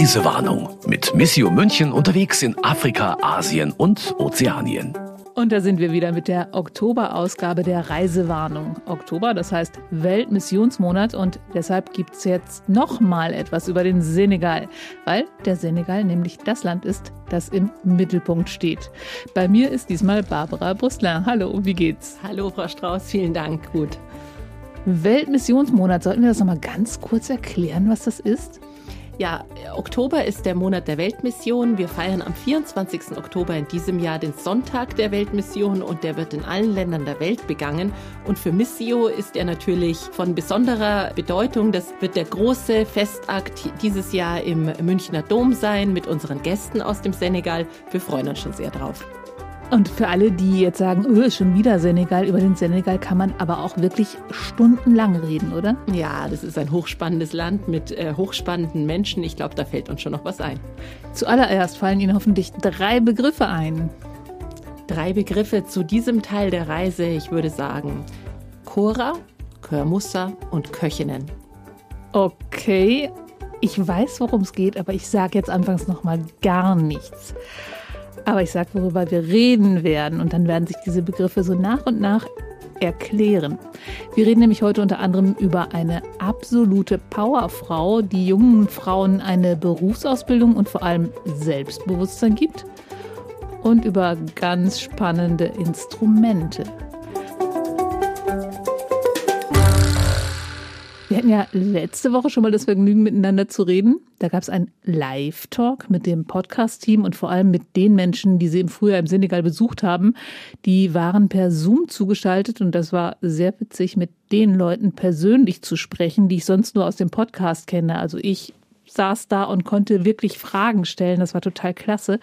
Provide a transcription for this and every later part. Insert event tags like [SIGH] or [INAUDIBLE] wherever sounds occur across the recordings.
Reisewarnung mit Missio München unterwegs in Afrika, Asien und Ozeanien. Und da sind wir wieder mit der Oktoberausgabe der Reisewarnung. Oktober, das heißt Weltmissionsmonat und deshalb gibt es jetzt nochmal etwas über den Senegal, weil der Senegal nämlich das Land ist, das im Mittelpunkt steht. Bei mir ist diesmal Barbara Brüstler. Hallo, wie geht's? Hallo, Frau Strauß, vielen Dank. Gut. Weltmissionsmonat, sollten wir das nochmal ganz kurz erklären, was das ist? Ja, Oktober ist der Monat der Weltmission. Wir feiern am 24. Oktober in diesem Jahr den Sonntag der Weltmission und der wird in allen Ländern der Welt begangen. Und für Missio ist er natürlich von besonderer Bedeutung. Das wird der große Festakt dieses Jahr im Münchner Dom sein mit unseren Gästen aus dem Senegal. Wir freuen uns schon sehr drauf. Und für alle, die jetzt sagen, öh, schon wieder Senegal, über den Senegal kann man aber auch wirklich stundenlang reden, oder? Ja, das ist ein hochspannendes Land mit äh, hochspannenden Menschen. Ich glaube, da fällt uns schon noch was ein. Zuallererst fallen Ihnen hoffentlich drei Begriffe ein. Drei Begriffe zu diesem Teil der Reise. Ich würde sagen Chora, Körmussa und Köchinnen. Okay, ich weiß, worum es geht, aber ich sage jetzt anfangs noch mal gar nichts. Aber ich sage, worüber wir reden werden. Und dann werden sich diese Begriffe so nach und nach erklären. Wir reden nämlich heute unter anderem über eine absolute Powerfrau, die jungen Frauen eine Berufsausbildung und vor allem Selbstbewusstsein gibt. Und über ganz spannende Instrumente. Wir hatten ja letzte Woche schon mal das Vergnügen, miteinander zu reden. Da gab es einen Live-Talk mit dem Podcast-Team und vor allem mit den Menschen, die Sie im Frühjahr im Senegal besucht haben. Die waren per Zoom zugeschaltet und das war sehr witzig, mit den Leuten persönlich zu sprechen, die ich sonst nur aus dem Podcast kenne. Also ich saß da und konnte wirklich Fragen stellen. Das war total klasse.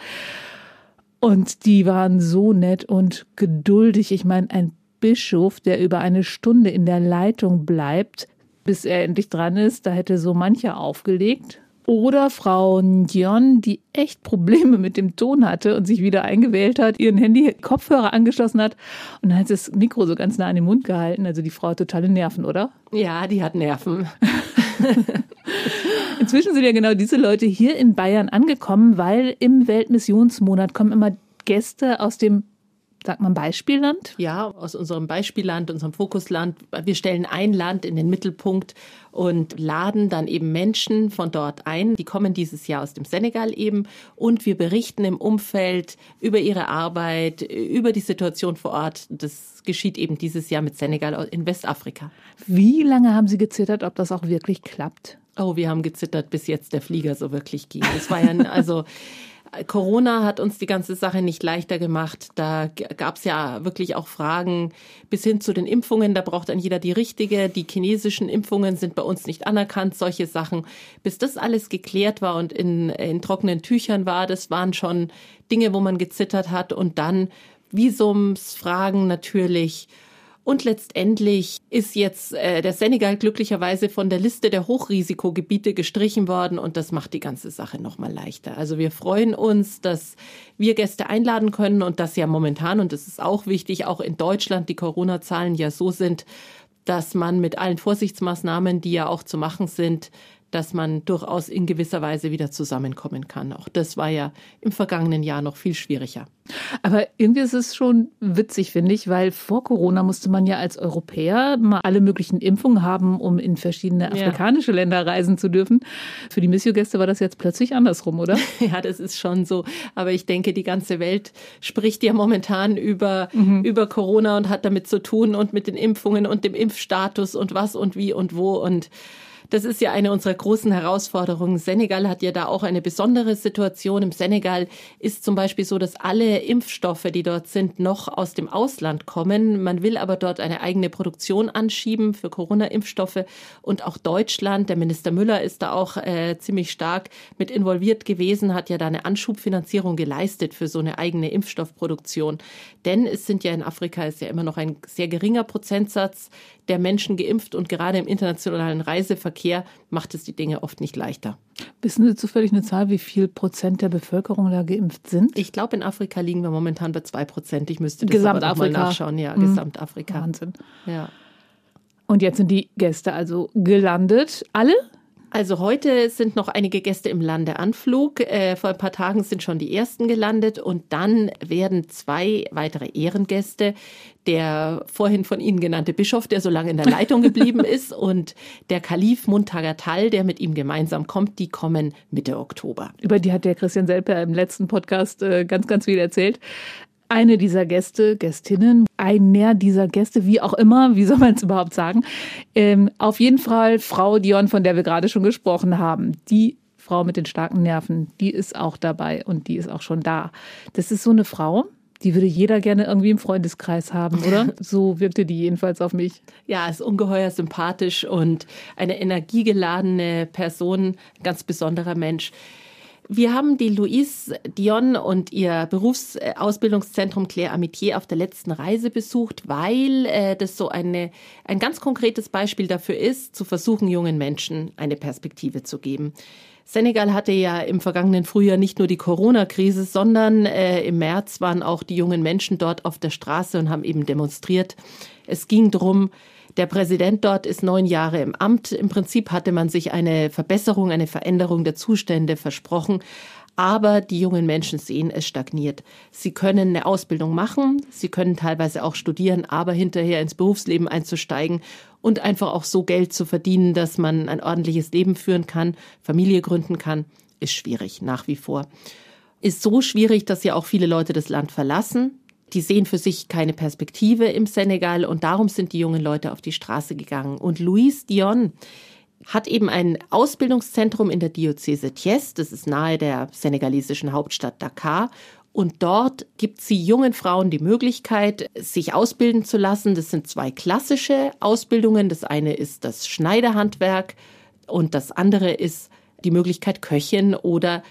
Und die waren so nett und geduldig. Ich meine, ein Bischof, der über eine Stunde in der Leitung bleibt, bis er endlich dran ist. Da hätte so mancher aufgelegt. Oder Frau Dion, die echt Probleme mit dem Ton hatte und sich wieder eingewählt hat, ihren Handy-Kopfhörer angeschlossen hat und dann hat sie das Mikro so ganz nah an den Mund gehalten. Also die Frau hat totale Nerven, oder? Ja, die hat Nerven. [LAUGHS] Inzwischen sind ja genau diese Leute hier in Bayern angekommen, weil im Weltmissionsmonat kommen immer Gäste aus dem Sagt man Beispielland? Ja, aus unserem Beispielland, unserem Fokusland. Wir stellen ein Land in den Mittelpunkt und laden dann eben Menschen von dort ein. Die kommen dieses Jahr aus dem Senegal eben und wir berichten im Umfeld über ihre Arbeit, über die Situation vor Ort. Das geschieht eben dieses Jahr mit Senegal in Westafrika. Wie lange haben Sie gezittert, ob das auch wirklich klappt? Oh, wir haben gezittert, bis jetzt der Flieger so wirklich ging. Das war ja, [LAUGHS] also, Corona hat uns die ganze Sache nicht leichter gemacht. Da gab es ja wirklich auch Fragen bis hin zu den Impfungen. Da braucht dann jeder die richtige. Die chinesischen Impfungen sind bei uns nicht anerkannt. Solche Sachen. Bis das alles geklärt war und in, in trockenen Tüchern war, das waren schon Dinge, wo man gezittert hat. Und dann Visumsfragen natürlich und letztendlich ist jetzt äh, der Senegal glücklicherweise von der Liste der Hochrisikogebiete gestrichen worden und das macht die ganze Sache nochmal leichter. Also wir freuen uns, dass wir Gäste einladen können und dass ja momentan, und das ist auch wichtig, auch in Deutschland die Corona-Zahlen ja so sind, dass man mit allen Vorsichtsmaßnahmen, die ja auch zu machen sind, dass man durchaus in gewisser Weise wieder zusammenkommen kann. Auch das war ja im vergangenen Jahr noch viel schwieriger. Aber irgendwie ist es schon witzig, finde ich, weil vor Corona musste man ja als Europäer mal alle möglichen Impfungen haben, um in verschiedene afrikanische ja. Länder reisen zu dürfen. Für die Missio-Gäste war das jetzt plötzlich andersrum, oder? [LAUGHS] Ja, das ist schon so. Aber ich denke, die ganze Welt spricht ja momentan über, mhm. über Corona und hat damit zu tun und mit den Impfungen und dem Impfstatus und was und wie und wo und das ist ja eine unserer großen Herausforderungen. Senegal hat ja da auch eine besondere Situation. Im Senegal ist zum Beispiel so, dass alle Impfstoffe, die dort sind, noch aus dem Ausland kommen. Man will aber dort eine eigene Produktion anschieben für Corona-Impfstoffe. Und auch Deutschland, der Minister Müller ist da auch äh, ziemlich stark mit involviert gewesen, hat ja da eine Anschubfinanzierung geleistet für so eine eigene Impfstoffproduktion. Denn es sind ja in Afrika ist ja immer noch ein sehr geringer Prozentsatz der Menschen geimpft und gerade im internationalen Reiseverkehr Verkehr macht es die Dinge oft nicht leichter. Wissen Sie zufällig eine Zahl, wie viel Prozent der Bevölkerung da geimpft sind? Ich glaube, in Afrika liegen wir momentan bei zwei Prozent. Ich müsste das Gesamtafrika. aber mal nachschauen. Ja, mhm. Gesamtafrika. Wahnsinn. Ja. Und jetzt sind die Gäste also gelandet. Alle? Also heute sind noch einige Gäste im Landeanflug. Äh, vor ein paar Tagen sind schon die ersten gelandet und dann werden zwei weitere Ehrengäste, der vorhin von Ihnen genannte Bischof, der so lange in der Leitung geblieben [LAUGHS] ist, und der Kalif Muntagatal, der mit ihm gemeinsam kommt, die kommen Mitte Oktober. Über die hat der Christian Selper im letzten Podcast äh, ganz, ganz viel erzählt eine dieser Gäste, Gästinnen, einer dieser Gäste, wie auch immer, wie soll man es überhaupt sagen? Ähm, auf jeden Fall Frau Dion, von der wir gerade schon gesprochen haben. Die Frau mit den starken Nerven, die ist auch dabei und die ist auch schon da. Das ist so eine Frau, die würde jeder gerne irgendwie im Freundeskreis haben, oder? [LAUGHS] So wirkte die jedenfalls auf mich. Ja, ist ungeheuer sympathisch und eine energiegeladene Person, ganz besonderer Mensch. Wir haben die Louise Dion und ihr Berufsausbildungszentrum Claire Amitié auf der letzten Reise besucht, weil äh, das so eine, ein ganz konkretes Beispiel dafür ist, zu versuchen, jungen Menschen eine Perspektive zu geben. Senegal hatte ja im vergangenen Frühjahr nicht nur die Corona-Krise, sondern äh, im März waren auch die jungen Menschen dort auf der Straße und haben eben demonstriert. Es ging darum, der Präsident dort ist neun Jahre im Amt. Im Prinzip hatte man sich eine Verbesserung, eine Veränderung der Zustände versprochen. Aber die jungen Menschen sehen, es stagniert. Sie können eine Ausbildung machen, sie können teilweise auch studieren, aber hinterher ins Berufsleben einzusteigen und einfach auch so Geld zu verdienen, dass man ein ordentliches Leben führen kann, Familie gründen kann, ist schwierig nach wie vor. Ist so schwierig, dass ja auch viele Leute das Land verlassen. Die sehen für sich keine Perspektive im Senegal und darum sind die jungen Leute auf die Straße gegangen. Und Louise Dion hat eben ein Ausbildungszentrum in der Diözese Thiès, das ist nahe der senegalesischen Hauptstadt Dakar. Und dort gibt sie jungen Frauen die Möglichkeit, sich ausbilden zu lassen. Das sind zwei klassische Ausbildungen. Das eine ist das Schneiderhandwerk und das andere ist die Möglichkeit, Köchin oder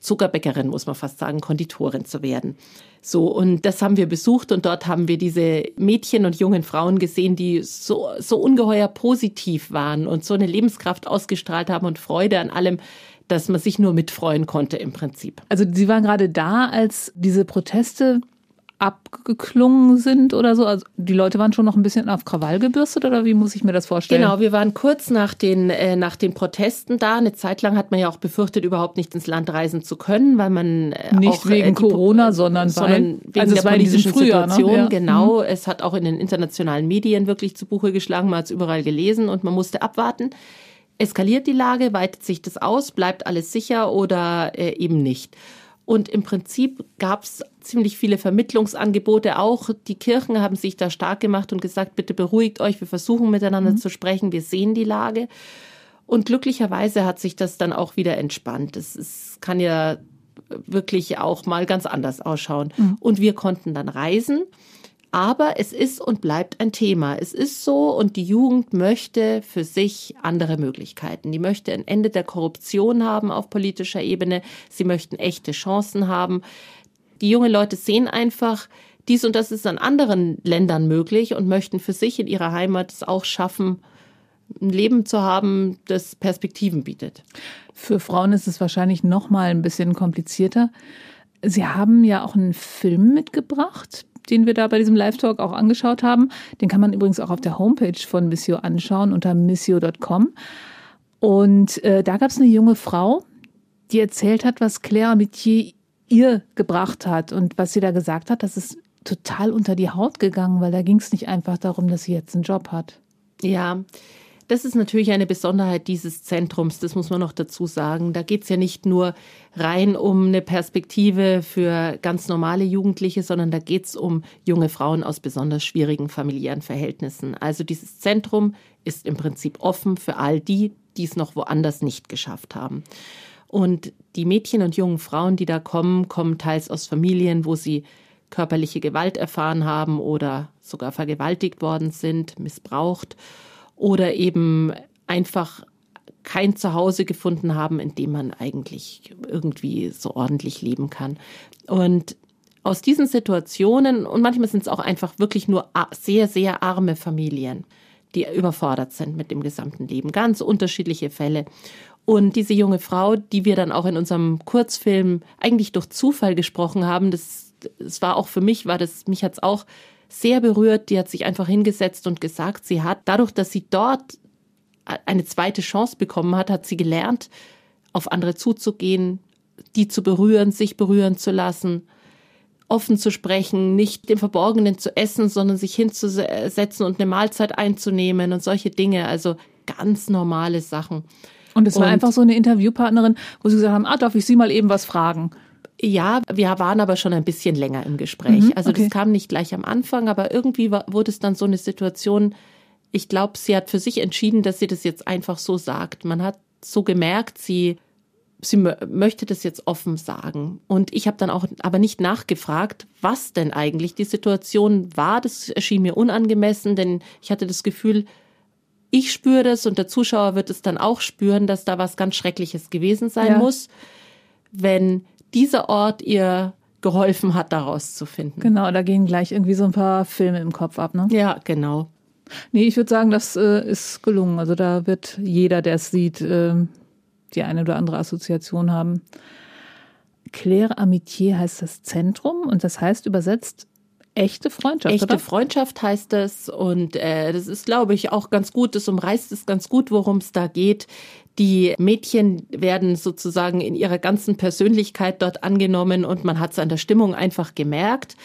Zuckerbäckerin, muss man fast sagen, Konditorin zu werden. So, und das haben wir besucht und dort haben wir diese Mädchen und jungen Frauen gesehen, die so, so ungeheuer positiv waren und so eine Lebenskraft ausgestrahlt haben und Freude an allem, dass man sich nur mitfreuen konnte im Prinzip. Also Sie waren gerade da, als diese Proteste abgeklungen sind oder so? Also die Leute waren schon noch ein bisschen auf Krawall gebürstet oder wie muss ich mir das vorstellen? Genau, wir waren kurz nach den, äh, nach den Protesten da. Eine Zeit lang hat man ja auch befürchtet, überhaupt nicht ins Land reisen zu können, weil man äh, nicht auch, wegen äh, Corona, sondern, sondern wegen also der politischen Frühjahr, ne? Situation. Ne? Ja. Genau, mhm. es hat auch in den internationalen Medien wirklich zu Buche geschlagen, man hat es überall gelesen und man musste abwarten. Eskaliert die Lage, weitet sich das aus, bleibt alles sicher oder äh, eben nicht? Und im Prinzip gab es ziemlich viele Vermittlungsangebote. Auch die Kirchen haben sich da stark gemacht und gesagt, bitte beruhigt euch, wir versuchen miteinander mhm. zu sprechen, wir sehen die Lage. Und glücklicherweise hat sich das dann auch wieder entspannt. Es, es kann ja wirklich auch mal ganz anders ausschauen. Mhm. Und wir konnten dann reisen. Aber es ist und bleibt ein Thema. Es ist so und die Jugend möchte für sich andere Möglichkeiten. Die möchte ein Ende der Korruption haben auf politischer Ebene. Sie möchten echte Chancen haben. Die jungen Leute sehen einfach, dies und das ist an anderen Ländern möglich und möchten für sich in ihrer Heimat es auch schaffen, ein Leben zu haben, das Perspektiven bietet. Für Frauen ist es wahrscheinlich noch mal ein bisschen komplizierter. Sie haben ja auch einen Film mitgebracht, den wir da bei diesem Live-Talk auch angeschaut haben. Den kann man übrigens auch auf der Homepage von Missio anschauen unter missio.com. Und äh, da gab es eine junge Frau, die erzählt hat, was Claire Metier ihr gebracht hat und was sie da gesagt hat, das ist total unter die Haut gegangen, weil da ging es nicht einfach darum, dass sie jetzt einen Job hat. Ja, das ist natürlich eine Besonderheit dieses Zentrums, das muss man noch dazu sagen. Da geht es ja nicht nur rein um eine Perspektive für ganz normale Jugendliche, sondern da geht es um junge Frauen aus besonders schwierigen familiären Verhältnissen. Also dieses Zentrum ist im Prinzip offen für all die, die es noch woanders nicht geschafft haben. Und die Mädchen und jungen Frauen, die da kommen, kommen teils aus Familien, wo sie körperliche Gewalt erfahren haben oder sogar vergewaltigt worden sind, missbraucht oder eben einfach kein Zuhause gefunden haben, in dem man eigentlich irgendwie so ordentlich leben kann. Und aus diesen Situationen, und manchmal sind es auch einfach wirklich nur sehr, sehr arme Familien, die überfordert sind mit dem gesamten Leben. Ganz unterschiedliche Fälle. Und diese junge Frau, die wir dann auch in unserem Kurzfilm eigentlich durch Zufall gesprochen haben, das, das war auch für mich, war das, mich hat's auch sehr berührt. Die hat sich einfach hingesetzt und gesagt, sie hat dadurch, dass sie dort eine zweite Chance bekommen hat, hat sie gelernt, auf andere zuzugehen, die zu berühren, sich berühren zu lassen, offen zu sprechen, nicht im Verborgenen zu essen, sondern sich hinzusetzen und eine Mahlzeit einzunehmen und solche Dinge. Also ganz normale Sachen. Und es war und, einfach so eine Interviewpartnerin, wo sie gesagt haben, ah, darf ich Sie mal eben was fragen? Ja, wir waren aber schon ein bisschen länger im Gespräch. Mhm, also okay. das kam nicht gleich am Anfang, aber irgendwie war, wurde es dann so eine Situation, ich glaube, sie hat für sich entschieden, dass sie das jetzt einfach so sagt. Man hat so gemerkt, sie sie möchte das jetzt offen sagen. Und ich habe dann auch aber nicht nachgefragt, was denn eigentlich die Situation war. Das erschien mir unangemessen, denn ich hatte das Gefühl, ich spüre das und der Zuschauer wird es dann auch spüren, dass da was ganz Schreckliches gewesen sein ja. muss, wenn dieser Ort ihr geholfen hat, daraus zu finden. Genau, da gehen gleich irgendwie so ein paar Filme im Kopf ab, ne? Ja, genau. Nee, ich würde sagen, das äh, ist gelungen. Also da wird jeder, der es sieht, äh, die eine oder andere Assoziation haben. Claire Amitié heißt das Zentrum und das heißt übersetzt echte Freundschaft. Echte oder? Freundschaft heißt es und äh, das ist, glaube ich, auch ganz gut. Das umreißt es ganz gut, worum es da geht. Die Mädchen werden sozusagen in ihrer ganzen Persönlichkeit dort angenommen und man hat es an der Stimmung einfach gemerkt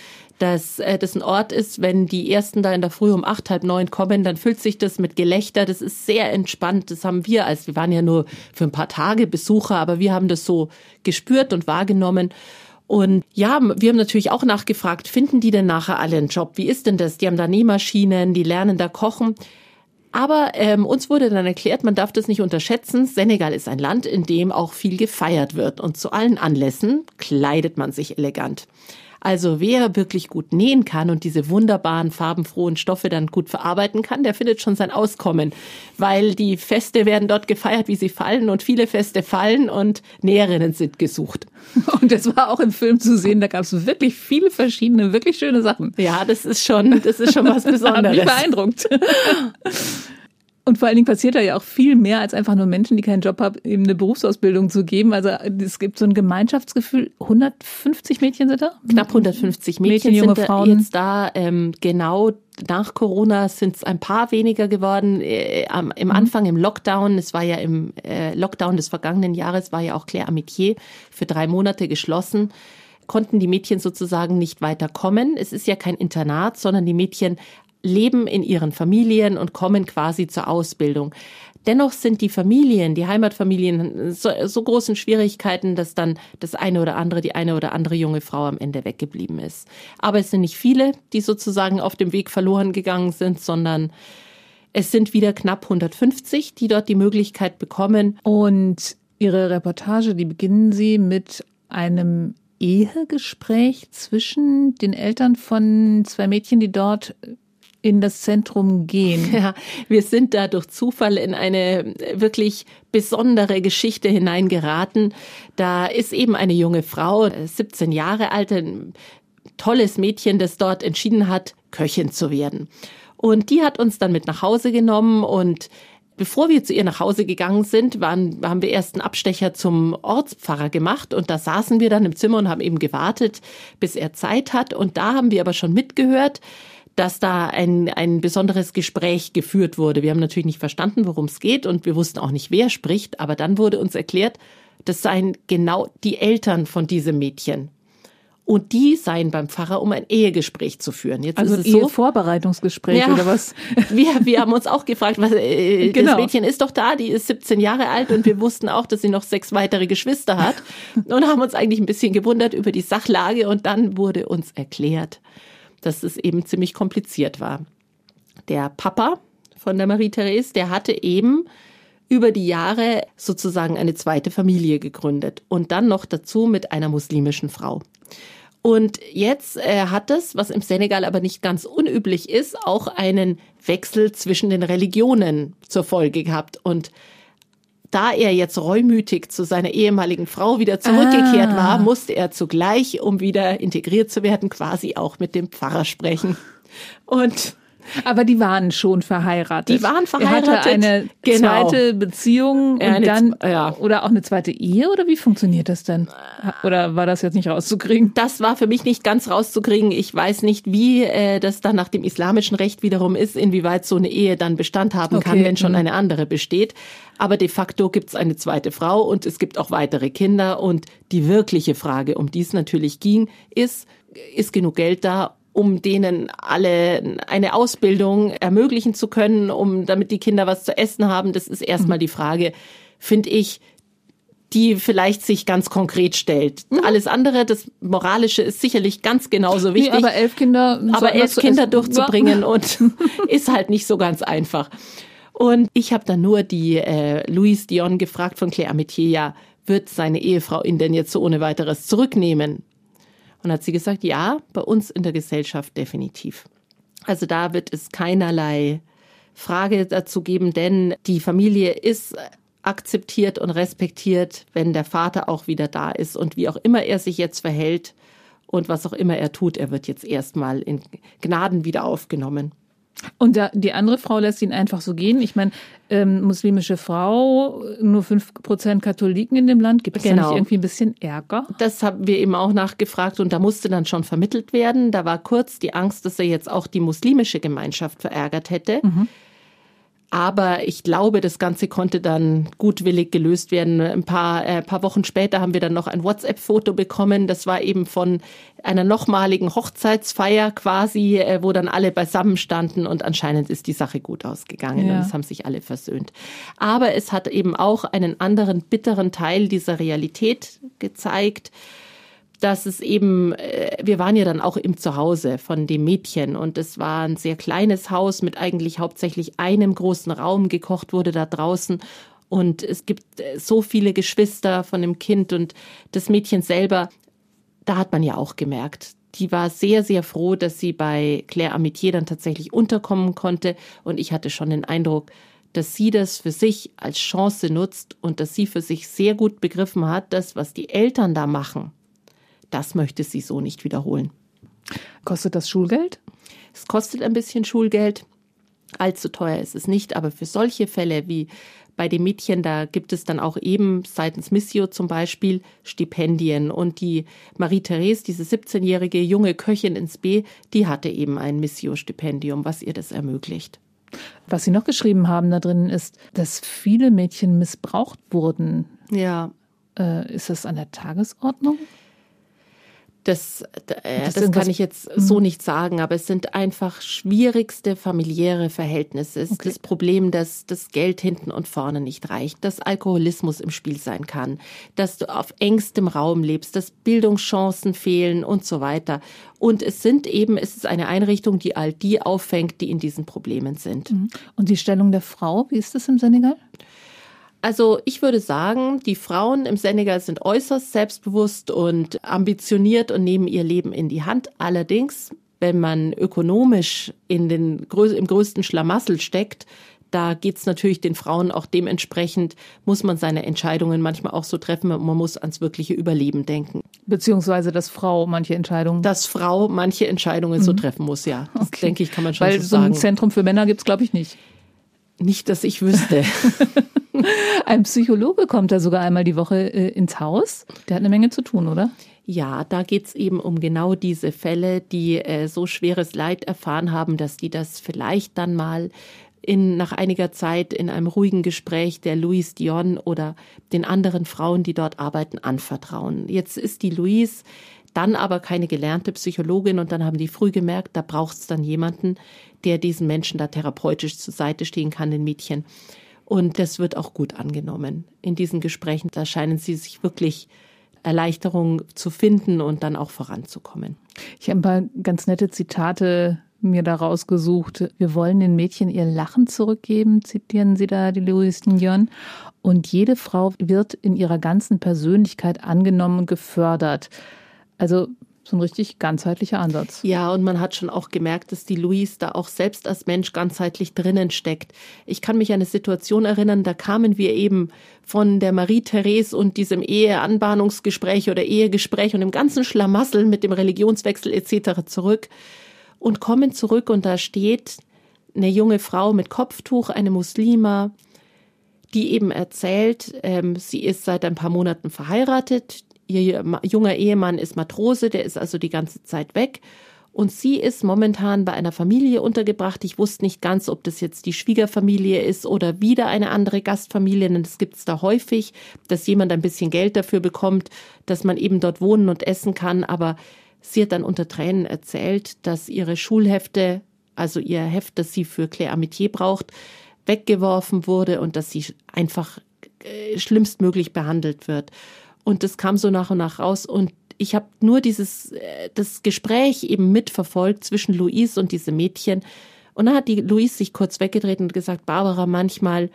dass äh, das ein Ort ist, wenn die ersten da in der Früh um acht, halb neun kommen, dann füllt sich das mit Gelächter. Das ist sehr entspannt. Das haben wir, als wir waren ja nur für ein paar Tage Besucher, aber wir haben das so gespürt und wahrgenommen. Und ja, wir haben natürlich auch nachgefragt, finden die denn nachher alle einen Job? Wie ist denn das? Die haben da Nähmaschinen, die lernen da kochen. Aber ähm, uns wurde dann erklärt, man darf das nicht unterschätzen. Senegal ist ein Land, in dem auch viel gefeiert wird. Und zu allen Anlässen kleidet man sich elegant. Also wer wirklich gut nähen kann und diese wunderbaren farbenfrohen Stoffe dann gut verarbeiten kann, der findet schon sein Auskommen, weil die Feste werden dort gefeiert, wie sie fallen und viele Feste fallen und Näherinnen sind gesucht. [LAUGHS] Und das war auch im Film zu sehen, da gab es wirklich viele verschiedene, wirklich schöne Sachen. Ja, das ist schon, das ist schon was Besonderes. [LAUGHS] Hat mich beeindruckt. [LAUGHS] Und vor allen Dingen passiert da ja auch viel mehr, als einfach nur Menschen, die keinen Job haben, eben eine Berufsausbildung zu geben. Also es gibt so ein Gemeinschaftsgefühl. 150 Mädchen sind da? Knapp 150 Mädchen, Mädchen junge sind Frauen. jetzt da. Ähm, genau nach Corona sind es ein paar weniger geworden. Äh, am, Im mhm. Anfang im Lockdown, es war ja im äh, Lockdown des vergangenen Jahres, war ja auch Claire Amitié für drei Monate geschlossen konnten die Mädchen sozusagen nicht weiterkommen. Es ist ja kein Internat, sondern die Mädchen leben in ihren Familien und kommen quasi zur Ausbildung. Dennoch sind die Familien, die Heimatfamilien, so, so großen Schwierigkeiten, dass dann das eine oder andere, die eine oder andere junge Frau am Ende weggeblieben ist. Aber es sind nicht viele, die sozusagen auf dem Weg verloren gegangen sind, sondern es sind wieder knapp 150, die dort die Möglichkeit bekommen. Und Ihre Reportage, die beginnen Sie mit einem Ehegespräch zwischen den Eltern von zwei Mädchen, die dort in das Zentrum gehen. Ja, wir sind da durch Zufall in eine wirklich besondere Geschichte hineingeraten. Da ist eben eine junge Frau, 17 Jahre alt, ein tolles Mädchen, das dort entschieden hat, Köchin zu werden. Und die hat uns dann mit nach Hause genommen und Bevor wir zu ihr nach Hause gegangen sind, waren, haben wir erst einen Abstecher zum Ortspfarrer gemacht und da saßen wir dann im Zimmer und haben eben gewartet, bis er Zeit hat. Und da haben wir aber schon mitgehört, dass da ein, ein besonderes Gespräch geführt wurde. Wir haben natürlich nicht verstanden, worum es geht und wir wussten auch nicht, wer spricht, aber dann wurde uns erklärt, das seien genau die Eltern von diesem Mädchen. Und die seien beim Pfarrer, um ein Ehegespräch zu führen. Jetzt also ist es so, Vorbereitungsgespräch ja, oder was? [LAUGHS] Wir, wir haben uns auch gefragt, was, äh, genau. das Mädchen ist doch da, die ist 17 Jahre alt und wir wussten auch, dass sie noch sechs weitere Geschwister hat [LAUGHS] und haben uns eigentlich ein bisschen gewundert über die Sachlage und dann wurde uns erklärt, dass es eben ziemlich kompliziert war. Der Papa von der Marie-Therese, der hatte eben über die Jahre sozusagen eine zweite Familie gegründet und dann noch dazu mit einer muslimischen Frau. Und jetzt äh, hat es, was im Senegal aber nicht ganz unüblich ist, auch einen Wechsel zwischen den Religionen zur Folge gehabt. Und da er jetzt reumütig zu seiner ehemaligen Frau wieder zurückgekehrt ah. war, musste er zugleich, um wieder integriert zu werden, quasi auch mit dem Pfarrer sprechen. Und Aber die waren schon verheiratet. Die waren verheiratet. Er hatte eine Genau. zweite Beziehung und eine dann ja. oder auch eine zweite Ehe oder wie funktioniert das denn? Oder war das jetzt nicht rauszukriegen? Das war für mich nicht ganz rauszukriegen. Ich weiß nicht, wie äh, das dann nach dem islamischen Recht wiederum ist, inwieweit so eine Ehe dann Bestand haben kann, Okay, wenn schon mhm. eine andere besteht. Aber de facto gibt es eine zweite Frau und es gibt auch weitere Kinder. Und die wirkliche Frage, um die es natürlich ging, ist, ist genug Geld da, um denen alle eine Ausbildung ermöglichen zu können, um damit die Kinder was zu essen haben? Das ist erstmal Mhm. die Frage, finde ich, die vielleicht sich ganz konkret stellt. Mhm. Alles andere, das Moralische ist sicherlich ganz genauso wichtig. Nee, aber elf Kinder. aber elf Kinder durchzubringen und [LAUGHS] ist halt nicht so ganz einfach. Und ich habe dann nur die äh, Louise Dion gefragt von Claire Ametier, ja, wird seine Ehefrau ihn denn jetzt so ohne weiteres zurücknehmen? Und hat sie gesagt, ja, bei uns in der Gesellschaft definitiv. Also da wird es keinerlei Frage dazu geben, denn die Familie ist akzeptiert und respektiert, wenn der Vater auch wieder da ist und wie auch immer er sich jetzt verhält und was auch immer er tut, er wird jetzt erstmal in Gnaden wieder aufgenommen. Und da, die andere Frau lässt ihn einfach so gehen. Ich meine, ähm, muslimische Frau, nur 5% Katholiken in dem Land. Gibt es da Genau. nicht irgendwie ein bisschen Ärger? Das haben wir eben auch nachgefragt und da musste dann schon vermittelt werden. Da war kurz die Angst, dass er jetzt auch die muslimische Gemeinschaft verärgert hätte. Aber ich glaube, das Ganze konnte dann gutwillig gelöst werden. Ein paar, äh, paar Wochen später haben wir dann noch ein WhatsApp-Foto bekommen. Das war eben von einer nochmaligen Hochzeitsfeier quasi, äh, wo dann alle beisammen standen und anscheinend ist die Sache gut ausgegangen Ja. und es haben sich alle versöhnt. Aber es hat eben auch einen anderen bitteren Teil dieser Realität gezeigt dass es eben, äh, wir waren ja dann auch im Zuhause von dem Mädchen und es war ein sehr kleines Haus mit eigentlich hauptsächlich einem großen Raum. Gekocht wurde da draußen und es gibt äh, so viele Geschwister von dem Kind und das Mädchen selber, da hat man ja auch gemerkt, die war sehr, sehr froh, dass sie bei Claire Amitier dann tatsächlich unterkommen konnte und ich hatte schon den Eindruck, dass sie das für sich als Chance nutzt und dass sie für sich sehr gut begriffen hat, dass was die Eltern da machen, das möchte sie so nicht wiederholen. Kostet das Schulgeld? Es kostet ein bisschen Schulgeld. Allzu teuer ist es nicht, aber für solche Fälle wie bei dem Mädchen, da gibt es dann auch eben seitens Missio zum Beispiel Stipendien. Und die Marie-Therese, diese 17-jährige junge Köchin ins B, die hatte eben ein Missio-Stipendium, was ihr das ermöglicht. Was Sie noch geschrieben haben da drin ist, dass viele Mädchen missbraucht wurden. Ja, Äh, ist das an der Tagesordnung? Das, äh, das das, irgendwas- kann ich jetzt so nicht sagen, aber es sind einfach schwierigste familiäre Verhältnisse. Es ist das Problem, dass das Geld hinten und vorne nicht reicht, dass Alkoholismus im Spiel sein kann, dass du auf engstem Raum lebst, dass Bildungschancen fehlen und so weiter. Und es sind eben, es ist eine Einrichtung, die all die auffängt, die in diesen Problemen sind. Und die Stellung der Frau, wie ist das im Senegal? Also ich würde sagen, die Frauen im Senegal sind äußerst selbstbewusst und ambitioniert und nehmen ihr Leben in die Hand. Allerdings, wenn man ökonomisch in den, im größten Schlamassel steckt, da geht's natürlich den Frauen auch dementsprechend, muss man seine Entscheidungen manchmal auch so treffen, man muss ans wirkliche Überleben denken. Beziehungsweise, dass Frau manche Entscheidungen. Dass Frau manche Entscheidungen so treffen muss, ja. Das denke ich, kann man schon Weil so so ein sagen. Zentrum für Männer gibt's glaube ich, nicht. Nicht, dass ich wüsste. [LAUGHS] [LAUGHS] Ein Psychologe kommt da sogar einmal die Woche äh, ins Haus. Der hat eine Menge zu tun, oder? Ja, da geht's eben um genau diese Fälle, die äh, so schweres Leid erfahren haben, dass die das vielleicht dann mal in, nach einiger Zeit in einem ruhigen Gespräch der Louise Dion oder den anderen Frauen, die dort arbeiten, anvertrauen. Jetzt ist die Louise dann aber keine gelernte Psychologin und dann haben die früh gemerkt, da braucht's dann jemanden, der diesen Menschen da therapeutisch zur Seite stehen kann, den Mädchen. Und das wird auch gut angenommen. In diesen Gesprächen, da scheinen sie sich wirklich Erleichterung zu finden und dann auch voranzukommen. Ich habe ein paar ganz nette Zitate mir da rausgesucht. Wir wollen den Mädchen ihr Lachen zurückgeben, zitieren Sie da die Louise Dion. Und jede Frau wird in ihrer ganzen Persönlichkeit angenommen und gefördert. Also so ein richtig ganzheitlicher Ansatz. Ja, und man hat schon auch gemerkt, dass die Louise da auch selbst als Mensch ganzheitlich drinnen steckt. Ich kann mich an eine Situation erinnern, da kamen wir eben von der Marie-Therese und diesem Eheanbahnungsgespräch oder Ehegespräch und dem ganzen Schlamassel mit dem Religionswechsel etc. zurück und kommen zurück und da steht eine junge Frau mit Kopftuch, eine Muslima, die eben erzählt, ähm, sie ist seit ein paar Monaten verheiratet, ihr junger Ehemann ist Matrose, der ist also die ganze Zeit weg. Und sie ist momentan bei einer Familie untergebracht. Ich wusste nicht ganz, ob das jetzt die Schwiegerfamilie ist oder wieder eine andere Gastfamilie, denn das gibt es da häufig, dass jemand ein bisschen Geld dafür bekommt, dass man eben dort wohnen und essen kann. Aber sie hat dann unter Tränen erzählt, dass ihre Schulhefte, also ihr Heft, das sie für Claire Amitié braucht, weggeworfen wurde und dass sie einfach äh, schlimmstmöglich behandelt wird. Und das kam so nach und nach raus. Und ich habe nur dieses äh, das Gespräch eben mitverfolgt zwischen Louise und diesem Mädchen. Und dann hat die Louise sich kurz weggedreht und gesagt, Barbara, manchmal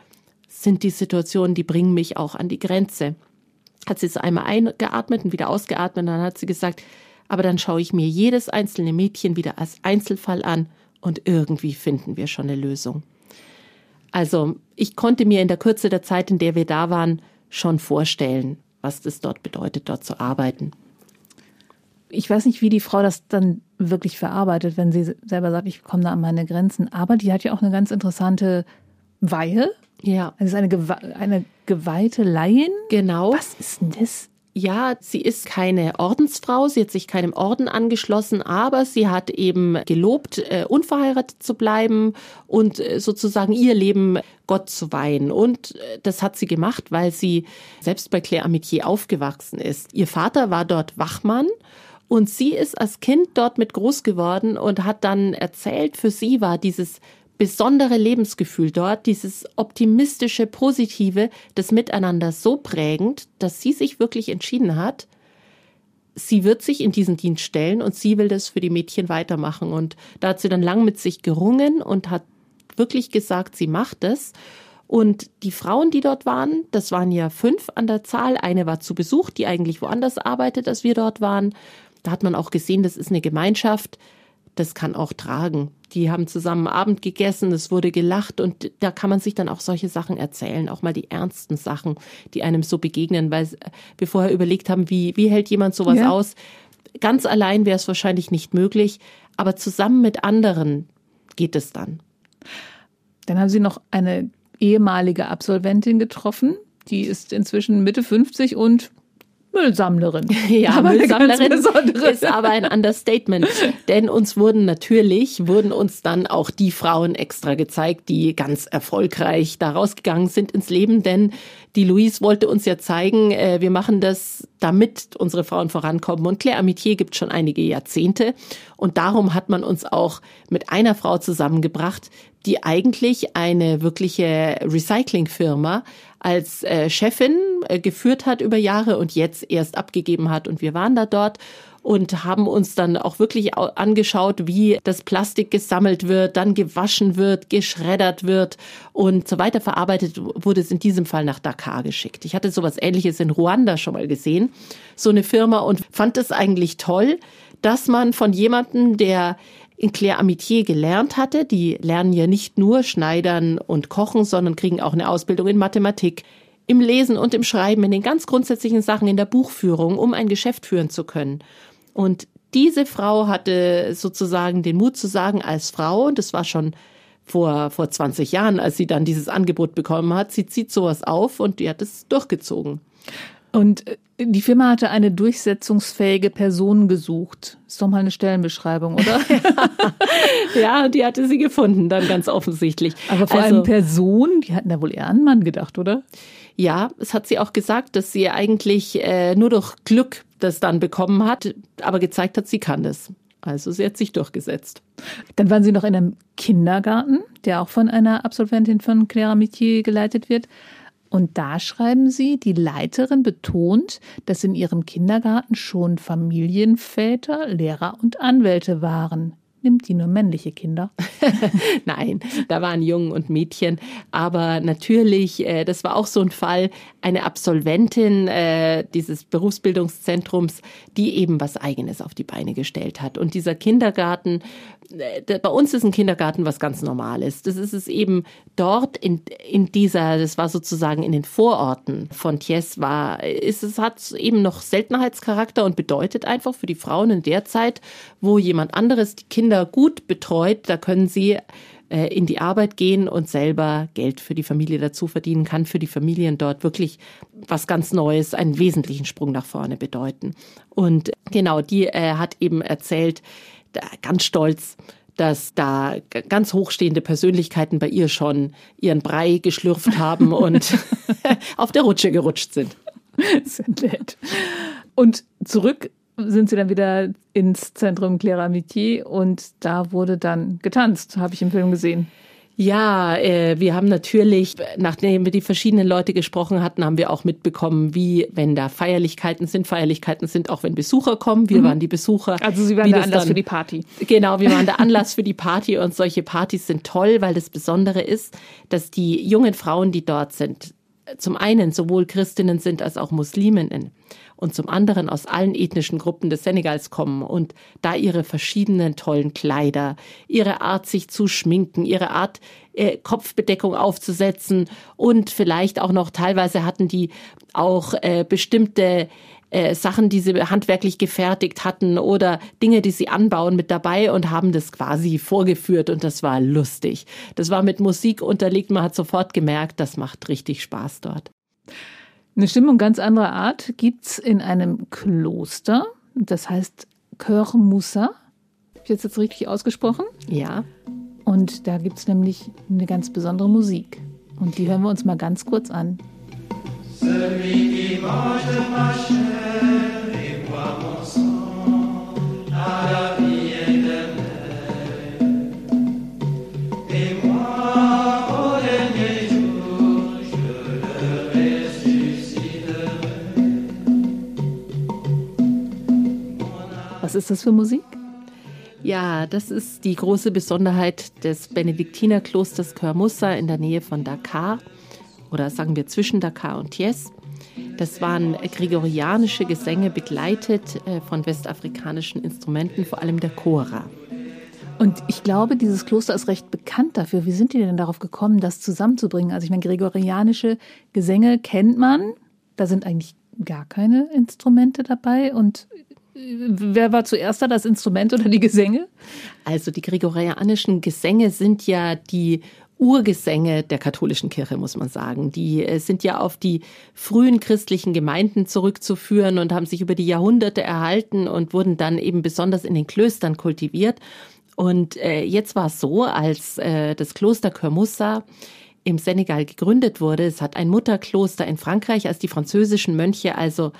sind die Situationen, die bringen mich auch an die Grenze. Hat sie es einmal eingeatmet und wieder ausgeatmet und dann hat sie gesagt, aber dann schaue ich mir jedes einzelne Mädchen wieder als Einzelfall an und irgendwie finden wir schon eine Lösung. Also ich konnte mir in der Kürze der Zeit, in der wir da waren, schon vorstellen, was das dort bedeutet, dort zu arbeiten. Ich weiß nicht, wie die Frau das dann wirklich verarbeitet, wenn sie selber sagt, ich komme da an meine Grenzen. Aber die hat ja auch eine ganz interessante Weihe. Ja. Es ist eine, Gewe eine geweihte Laien. Genau. Was ist denn das? Ja, sie ist keine Ordensfrau, sie hat sich keinem Orden angeschlossen, aber sie hat eben gelobt, äh, unverheiratet zu bleiben und äh, sozusagen ihr Leben Gott zu weihen. Und äh, das hat sie gemacht, weil sie selbst bei Claire Amitié aufgewachsen ist. Ihr Vater war dort Wachmann und sie ist als Kind dort mit groß geworden und hat dann erzählt, für sie war dieses besondere Lebensgefühl dort, dieses optimistische, positive, das Miteinander so prägend, dass sie sich wirklich entschieden hat, sie wird sich in diesen Dienst stellen und sie will das für die Mädchen weitermachen. Und da hat sie dann lang mit sich gerungen und hat wirklich gesagt, sie macht es. Und die Frauen, die dort waren, das waren ja fünf an der Zahl. Eine war zu Besuch, die eigentlich woanders arbeitet, als wir dort waren. Da hat man auch gesehen, das ist eine Gemeinschaft, das kann auch tragen. Die haben zusammen Abend gegessen, es wurde gelacht und da kann man sich dann auch solche Sachen erzählen, auch mal die ernsten Sachen, die einem so begegnen, weil wir vorher überlegt haben, wie, wie hält jemand sowas ja. aus? Ganz allein wäre es wahrscheinlich nicht möglich, aber zusammen mit anderen geht es dann. Dann haben Sie noch eine ehemalige Absolventin getroffen, die ist inzwischen Mitte 50 und Müllsammlerin. [LAUGHS] Ja, aber Müllsammlerin ist aber ein Understatement. Denn uns wurden natürlich, wurden uns dann auch die Frauen extra gezeigt, die ganz erfolgreich da rausgegangen sind ins Leben. Denn die Louise wollte uns ja zeigen, äh, wir machen das, damit unsere Frauen vorankommen. Und Claire Amitié gibt schon einige Jahrzehnte. Und darum hat man uns auch mit einer Frau zusammengebracht, die eigentlich eine wirkliche Recyclingfirma als äh, Chefin äh, geführt hat über Jahre und jetzt erst abgegeben hat. Und wir waren da dort und haben uns dann auch wirklich angeschaut, wie das Plastik gesammelt wird, dann gewaschen wird, geschreddert wird und so weiter verarbeitet wurde es in diesem Fall nach Dakar geschickt. Ich hatte sowas ähnliches in Ruanda schon mal gesehen, so eine Firma und fand es eigentlich toll, dass man von jemandem, der in Claire Amitié gelernt hatte. Die lernen ja nicht nur Schneidern und Kochen, sondern kriegen auch eine Ausbildung in Mathematik, im Lesen und im Schreiben, in den ganz grundsätzlichen Sachen, in der Buchführung, um ein Geschäft führen zu können. Und diese Frau hatte sozusagen den Mut zu sagen, als Frau, und das war schon vor, vor 20 Jahren, als sie dann dieses Angebot bekommen hat, sie zieht sowas auf und die hat es durchgezogen. Und äh, die Firma hatte eine durchsetzungsfähige Person gesucht. Ist doch mal eine Stellenbeschreibung, oder? [LAUGHS] ja, die hatte sie gefunden, dann ganz offensichtlich. Aber vor also, allem Person, die hatten da wohl eher an einen Mann gedacht, oder? Ja, es hat sie auch gesagt, dass sie eigentlich äh, nur durch Glück das dann bekommen hat, aber gezeigt hat, sie kann das. Also sie hat sich durchgesetzt. Dann waren Sie noch in einem Kindergarten, der auch von einer Absolventin von Clara Mitier geleitet wird. Und da schreiben Sie, die Leiterin betont, dass in ihrem Kindergarten schon Familienväter, Lehrer und Anwälte waren. Nimmt die nur männliche Kinder? [LAUGHS] Nein, da waren Jungen und Mädchen. Aber natürlich, äh, das war auch so ein Fall, eine Absolventin äh, dieses Berufsbildungszentrums, die eben was Eigenes auf die Beine gestellt hat. Und dieser Kindergarten äh, bei uns ist ein Kindergarten was ganz Normales. Das ist es eben dort in, in dieser, das war sozusagen in den Vororten von Thies war, ist es hat eben noch Seltenheitscharakter und bedeutet einfach für die Frauen in der Zeit, wo jemand anderes die Kinder gut betreut, da können sie äh, in die Arbeit gehen und selber Geld für die Familie dazu verdienen, kann für die Familien dort wirklich was ganz Neues, einen wesentlichen Sprung nach vorne bedeuten. Und genau, die äh, hat eben erzählt, ganz stolz, dass da ganz hochstehende Persönlichkeiten bei ihr schon ihren Brei geschlürft haben [LAUGHS] und [LAUGHS] auf der Rutsche gerutscht sind. Sehr nett. Und zurück sind sie dann wieder ins Zentrum Claire Amitié und da wurde dann getanzt, habe ich im Film gesehen. Ja, äh, wir haben natürlich, nachdem wir die verschiedenen Leute gesprochen hatten, haben wir auch mitbekommen, wie, wenn da Feierlichkeiten sind, Feierlichkeiten sind auch, wenn Besucher kommen. Wir mhm. waren die Besucher. Also Sie waren der Anlass dann, für die Party. Genau, wir waren der [LAUGHS] Anlass für die Party und solche Partys sind toll, weil das Besondere ist, dass die jungen Frauen, die dort sind, zum einen sowohl Christinnen sind als auch Musliminnen und zum anderen aus allen ethnischen Gruppen des Senegals kommen und da ihre verschiedenen tollen Kleider, ihre Art sich zu schminken, ihre Art äh, Kopfbedeckung aufzusetzen und vielleicht auch noch teilweise hatten die auch äh, bestimmte äh, Sachen, die sie handwerklich gefertigt hatten oder Dinge, die sie anbauen mit dabei und haben das quasi vorgeführt und das war lustig. Das war mit Musik unterlegt, man hat sofort gemerkt, das macht richtig Spaß dort. Eine Stimmung ganz anderer Art gibt's in einem Kloster, das heißt Cœur Moussa. Habe ich jetzt, jetzt richtig ausgesprochen? Ja. Und da gibt's nämlich eine ganz besondere Musik. Und die hören wir uns mal ganz kurz an. Celui ist das für Musik? Ja, das ist die große Besonderheit des Benediktinerklosters Körmussa in der Nähe von Dakar oder sagen wir zwischen Dakar und Thiès. Das waren gregorianische Gesänge begleitet äh, von westafrikanischen Instrumenten, vor allem der Chora. Und ich glaube, dieses Kloster ist recht bekannt dafür. Wie sind die denn darauf gekommen, das zusammenzubringen? Also ich meine, gregorianische Gesänge kennt man. Da sind eigentlich gar keine Instrumente dabei. Und wer war zuerst da, das Instrument oder die Gesänge? Also die gregorianischen Gesänge sind ja die Urgesänge der katholischen Kirche, muss man sagen. Die äh, sind ja auf die frühen christlichen Gemeinden zurückzuführen und haben sich über die Jahrhunderte erhalten und wurden dann eben besonders in den Klöstern kultiviert. Und äh, jetzt war es so, als äh, das Kloster Körmussa im Senegal gegründet wurde, es hat ein Mutterkloster in Frankreich, als die französischen Mönche also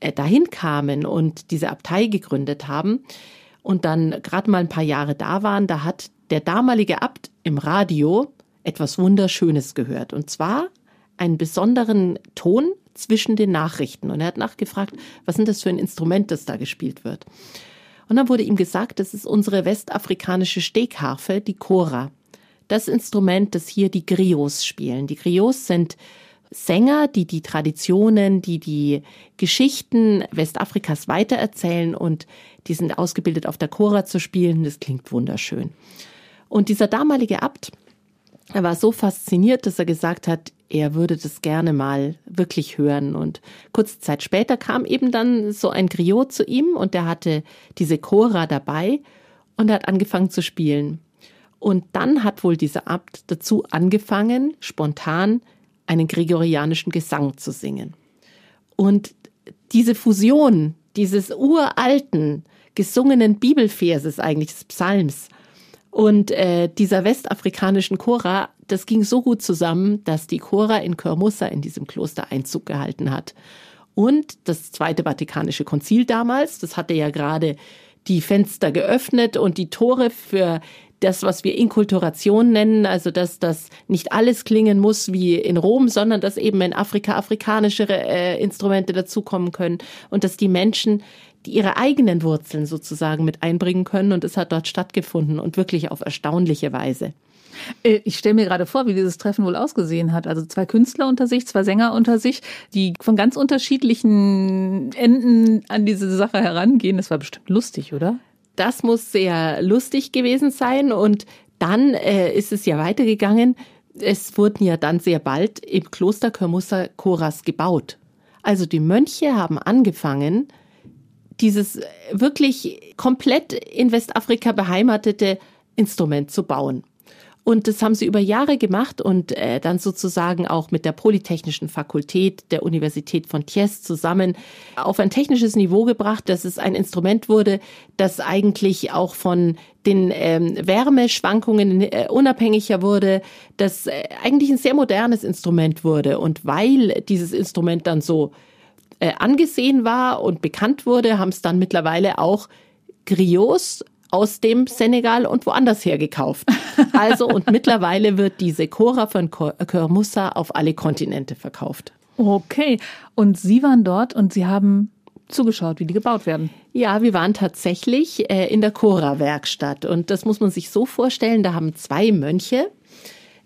dahin kamen und diese Abtei gegründet haben und dann gerade mal ein paar Jahre da waren, da hat der damalige Abt im Radio etwas Wunderschönes gehört. Und zwar einen besonderen Ton zwischen den Nachrichten. Und er hat nachgefragt, was ist das für ein Instrument, das da gespielt wird. Und dann wurde ihm gesagt, das ist unsere westafrikanische Stegharfe, die Chora. Das Instrument, das hier die Griots spielen. Die Griots sind Sänger, die die Traditionen, die die Geschichten Westafrikas weitererzählen und die sind ausgebildet auf der Chora zu spielen. Das klingt wunderschön. Und dieser damalige Abt er war so fasziniert, dass er gesagt hat, er würde das gerne mal wirklich hören. Und kurze Zeit später kam eben dann so ein Griot zu ihm und der hatte diese Chora dabei und er hat angefangen zu spielen. Und dann hat wohl dieser Abt dazu angefangen, spontan einen gregorianischen Gesang zu singen. Und diese Fusion dieses uralten, gesungenen Bibelverses eigentlich des Psalms und äh, dieser westafrikanischen Chora, das ging so gut zusammen, dass die Chora in Körmussa in diesem Kloster Einzug gehalten hat. Und das Zweite Vatikanische Konzil damals, das hatte ja gerade die Fenster geöffnet und die Tore für das, was wir Inkulturation nennen, also dass das nicht alles klingen muss wie in Rom, sondern dass eben in Afrika afrikanische äh, Instrumente dazukommen können und dass die Menschen die ihre eigenen Wurzeln sozusagen mit einbringen können. Und es hat dort stattgefunden und wirklich auf erstaunliche Weise. Äh, ich stelle mir gerade vor, wie dieses Treffen wohl ausgesehen hat. Also zwei Künstler unter sich, zwei Sänger unter sich, die von ganz unterschiedlichen Enden an diese Sache herangehen. Das war bestimmt lustig, oder? Das muss sehr lustig gewesen sein. Und dann äh, ist es ja weitergegangen. Es wurden ja dann sehr bald im Kloster Körmussa Choras gebaut. Also die Mönche haben angefangen, dieses wirklich komplett in Westafrika beheimatete Instrument zu bauen. Und das haben sie über Jahre gemacht und äh, dann sozusagen auch mit der Polytechnischen Fakultät der Universität von Thiès zusammen auf ein technisches Niveau gebracht, dass es ein Instrument wurde, das eigentlich auch von den ähm, Wärmeschwankungen äh, unabhängiger wurde, das äh, eigentlich ein sehr modernes Instrument wurde. Und weil dieses Instrument dann so äh, angesehen war und bekannt wurde, haben es dann mittlerweile auch Griots aus dem Senegal und woanders her gekauft. [LAUGHS] Also und mittlerweile wird diese Cora von Kermussa auf alle Kontinente verkauft. Okay, und Sie waren dort und Sie haben zugeschaut, wie die gebaut werden. Ja, wir waren tatsächlich äh, in der Cora-Werkstatt und das muss man sich so vorstellen, da haben zwei Mönche,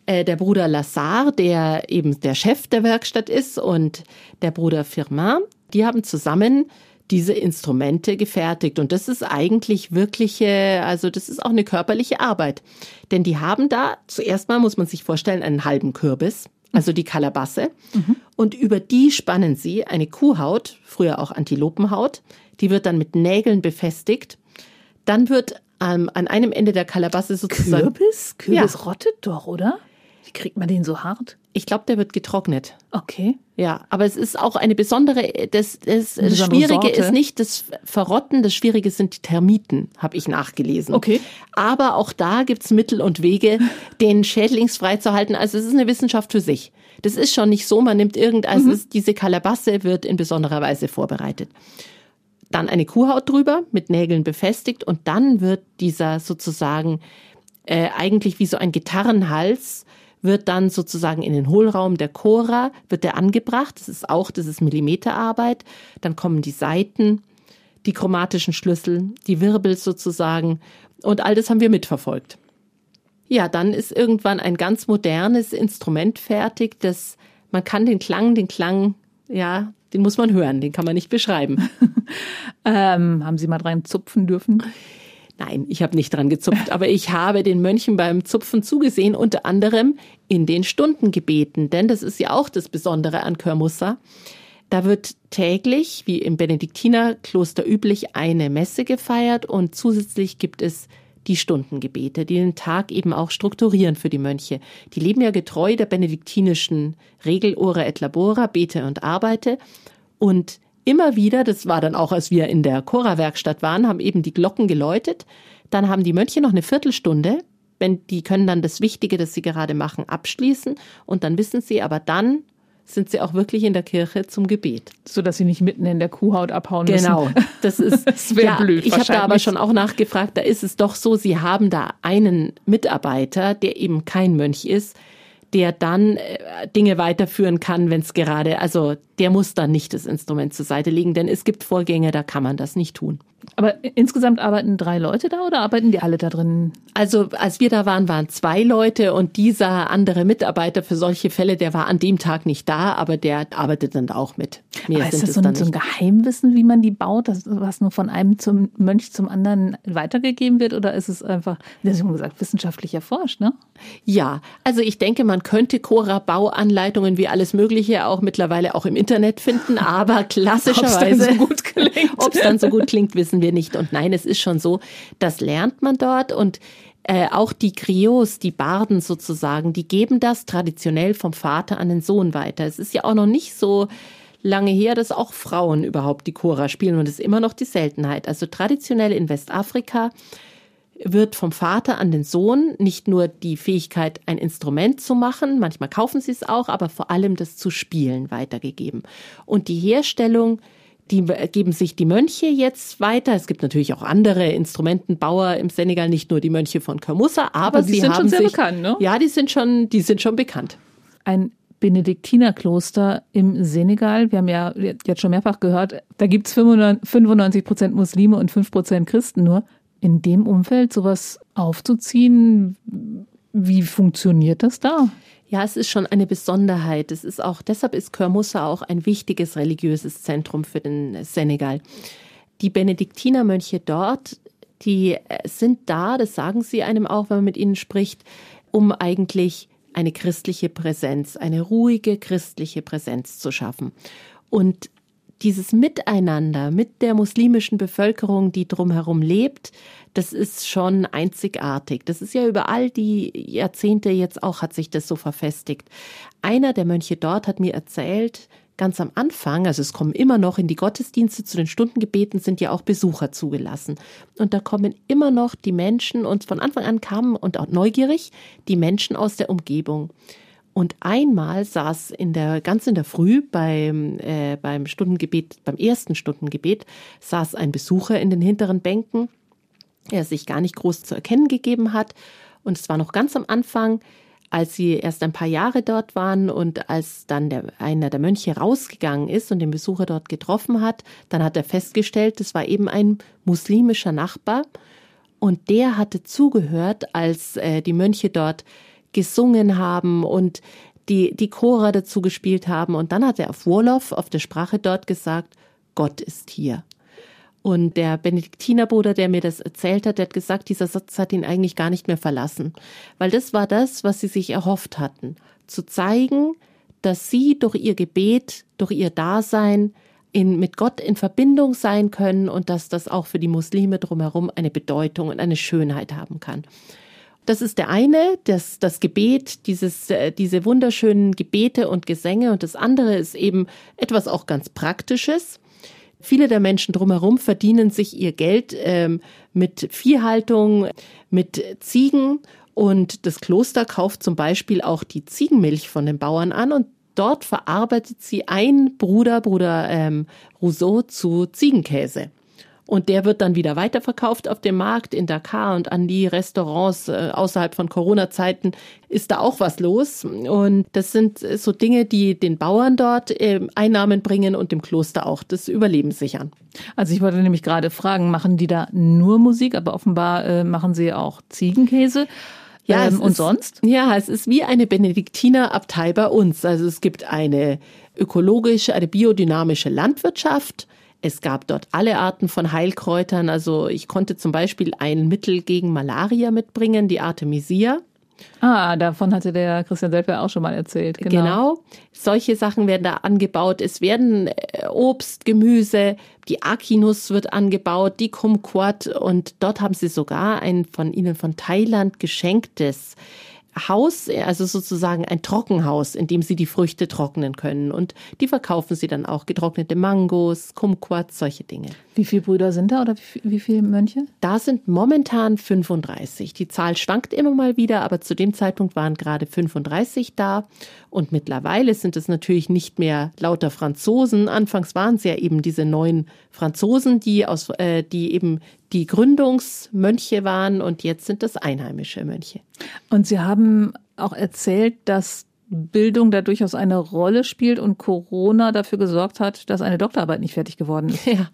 äh, der Bruder Lassar, der eben der Chef der Werkstatt ist und der Bruder Firmin, die haben zusammen diese Instrumente gefertigt. Und das ist eigentlich wirkliche, also das ist auch eine körperliche Arbeit. Denn die haben da, zuerst mal muss man sich vorstellen, einen halben Kürbis, also die Kalabasse. Mhm. Und über die spannen sie eine Kuhhaut, früher auch Antilopenhaut. Die wird dann mit Nägeln befestigt. Dann wird ähm, an einem Ende der Kalabasse sozusagen. Kürbis? Kürbis ja. rottet doch, oder? Wie kriegt man den so hart? Ich glaube, der wird getrocknet. Okay. Ja, aber es ist auch eine besondere, das, das, das Schwierige Sorte. ist nicht das Verrotten, das Schwierige sind die Termiten, habe ich nachgelesen. Okay. Aber auch da gibt's Mittel und Wege, [LAUGHS] den schädlingsfrei zu halten. Also es ist eine Wissenschaft für sich. Das ist schon nicht so, man nimmt irgendein, also mhm. diese Kalabasse wird in besonderer Weise vorbereitet. Dann eine Kuhhaut drüber, mit Nägeln befestigt und dann wird dieser sozusagen äh, eigentlich wie so ein Gitarrenhals wird dann sozusagen in den Hohlraum der Cora, wird der angebracht. Das ist auch, das ist Millimeterarbeit. Dann kommen die Seiten, die chromatischen Schlüssel, die Wirbel sozusagen. Und all das haben wir mitverfolgt. Ja, dann ist irgendwann ein ganz modernes Instrument fertig, das man kann den Klang, den Klang, ja, den muss man hören, den kann man nicht beschreiben. [LAUGHS] ähm, haben Sie mal rein zupfen dürfen? Nein, ich habe nicht dran gezupft, aber ich habe den Mönchen beim Zupfen zugesehen, unter anderem in den Stundengebeten, denn das ist ja auch das Besondere an Körmussa. Da wird täglich, wie im Benediktinerkloster üblich, eine Messe gefeiert und zusätzlich gibt es die Stundengebete, die den Tag eben auch strukturieren für die Mönche. Die leben ja getreu der benediktinischen Regel Ora et Labora, bete und arbeite. Und immer wieder, das war dann auch, als wir in der Chora-Werkstatt waren, haben eben die Glocken geläutet. Dann haben die Mönche noch eine Viertelstunde, wenn die können dann das Wichtige, das sie gerade machen, abschließen und dann wissen sie, aber dann sind sie auch wirklich in der Kirche zum Gebet. So dass sie nicht mitten in der Kuhhaut abhauen genau. müssen. Genau, das ist [LAUGHS] das ja, blöd. Ich habe da aber schon auch nachgefragt, da ist es doch so, sie haben da einen Mitarbeiter, der eben kein Mönch ist, der dann äh, Dinge weiterführen kann, wenn es gerade, also der muss dann nicht das Instrument zur Seite legen, denn es gibt Vorgänge, da kann man das nicht tun. Aber insgesamt arbeiten drei Leute da oder arbeiten die alle da drin? Also als wir da waren, waren zwei Leute und dieser andere Mitarbeiter für solche Fälle, der war an dem Tag nicht da, aber der arbeitet dann auch mit. Mehr ist das so ein, so ein, Geheimwissen, wie man die baut, das, was nur von einem zum Mönch zum anderen weitergegeben wird? Oder ist es einfach, das ist gesagt, wissenschaftlich erforscht, ne? Ja, also ich denke, man könnte Cora-Bauanleitungen wie alles Mögliche auch mittlerweile auch im Internet finden, aber [LAUGHS] klassischerweise, [LAUGHS] ob es dann so gut klingt, wissen wir nicht. Und nein, es ist schon so, das lernt man dort und äh, auch die Griots, die Barden sozusagen, die geben das traditionell vom Vater an den Sohn weiter. Es ist ja auch noch nicht so lange her, dass auch Frauen überhaupt die Chora spielen und es ist immer noch die Seltenheit. Also traditionell in Westafrika wird vom Vater an den Sohn nicht nur die Fähigkeit, ein Instrument zu machen, manchmal kaufen sie es auch, aber vor allem das zu spielen weitergegeben. Und die Herstellung die geben sich die Mönche jetzt weiter. Es gibt natürlich auch andere Instrumentenbauer im Senegal, nicht nur die Mönche von Kamussa, aber, aber die sie sind haben schon sehr sich, bekannt, ne? Ja, die sind schon, die sind schon bekannt. Ein Benediktinerkloster im Senegal. Wir haben ja jetzt schon mehrfach gehört, da gibt es 95 Prozent Muslime und 5 Prozent Christen nur. In dem Umfeld sowas aufzuziehen, wie funktioniert das da? Ja, es ist schon eine Besonderheit. Es ist auch, deshalb ist Körmussa auch ein wichtiges religiöses Zentrum für den Senegal. Die Benediktinermönche dort, die äh, sind da, das sagen sie einem auch, wenn man mit ihnen spricht, um eigentlich eine christliche Präsenz, eine ruhige christliche Präsenz zu schaffen. Und dieses Miteinander mit der muslimischen Bevölkerung, die drumherum lebt, das ist schon einzigartig. Das ist ja über all die Jahrzehnte jetzt auch hat sich das so verfestigt. Einer der Mönche dort hat mir erzählt, ganz am Anfang, also es kommen immer noch in die Gottesdienste zu den Stundengebeten sind ja auch Besucher zugelassen. Und da kommen immer noch die Menschen und von Anfang an kamen und auch neugierig die Menschen aus der Umgebung. Und einmal saß in der, ganz in der Früh beim, äh, beim Stundengebet, beim ersten Stundengebet, saß ein Besucher in den hinteren Bänken, der sich gar nicht groß zu erkennen gegeben hat. Und es war noch ganz am Anfang, als sie erst ein paar Jahre dort waren und als dann der, einer der Mönche rausgegangen ist und den Besucher dort getroffen hat, dann hat er festgestellt, es war eben ein muslimischer Nachbar und der hatte zugehört, als äh, die Mönche dort gesungen haben und die, die Chora dazu gespielt haben. Und dann hat er auf Wolof, auf der Sprache dort gesagt, Gott ist hier. Und der Benediktinerbruder, der mir das erzählt hat, der hat gesagt, dieser Satz hat ihn eigentlich gar nicht mehr verlassen. Weil das war das, was sie sich erhofft hatten. Zu zeigen, dass sie durch ihr Gebet, durch ihr Dasein in, mit Gott in Verbindung sein können und dass das auch für die Muslime drumherum eine Bedeutung und eine Schönheit haben kann. Das ist der eine, das, das Gebet, dieses, äh, diese wunderschönen Gebete und Gesänge. Und das andere ist eben etwas auch ganz Praktisches. Viele der Menschen drumherum verdienen sich ihr Geld ähm, mit Viehhaltung, mit Ziegen. Und das Kloster kauft zum Beispiel auch die Ziegenmilch von den Bauern an und dort verarbeitet sie ein Bruder, Bruder ähm, Rousseau zu Ziegenkäse. Und der wird dann wieder weiterverkauft auf dem Markt in Dakar und an die Restaurants äh, außerhalb von Corona-Zeiten ist da auch was los. Und das sind äh, so Dinge, die den Bauern dort äh, Einnahmen bringen und dem Kloster auch das Überleben sichern. Also ich wollte nämlich gerade fragen, machen die da nur Musik, aber offenbar äh, machen sie auch Ziegenkäse. Ja, ähm, und ist, sonst? Ja, es ist wie eine Benediktinerabtei bei uns. Also es gibt eine ökologische, eine biodynamische Landwirtschaft. Es gab dort alle Arten von Heilkräutern. Also ich konnte zum Beispiel ein Mittel gegen Malaria mitbringen, die Artemisia. Ah, davon hatte der Christian Selper auch schon mal erzählt. Genau. genau. Solche Sachen werden da angebaut. Es werden äh, Obst, Gemüse, die Akinus wird angebaut, die Kumquat und dort haben sie sogar ein von ihnen von Thailand geschenktes Haus, also sozusagen ein Trockenhaus, in dem sie die Früchte trocknen können. Und die verkaufen sie dann auch, getrocknete Mangos, Kumquats, solche Dinge. Wie viele Brüder sind da oder wie, wie viele Mönche? Da sind momentan 35. Die Zahl schwankt immer mal wieder, aber zu dem Zeitpunkt waren gerade 35 da. Und mittlerweile sind es natürlich nicht mehr lauter Franzosen. Anfangs waren es ja eben diese neuen Franzosen, die aus, äh, die eben die Gründungsmönche waren und jetzt sind das einheimische Mönche. Und Sie haben auch erzählt, dass Bildung da durchaus eine Rolle spielt und Corona dafür gesorgt hat, dass eine Doktorarbeit nicht fertig geworden ist. [LAUGHS] Ja,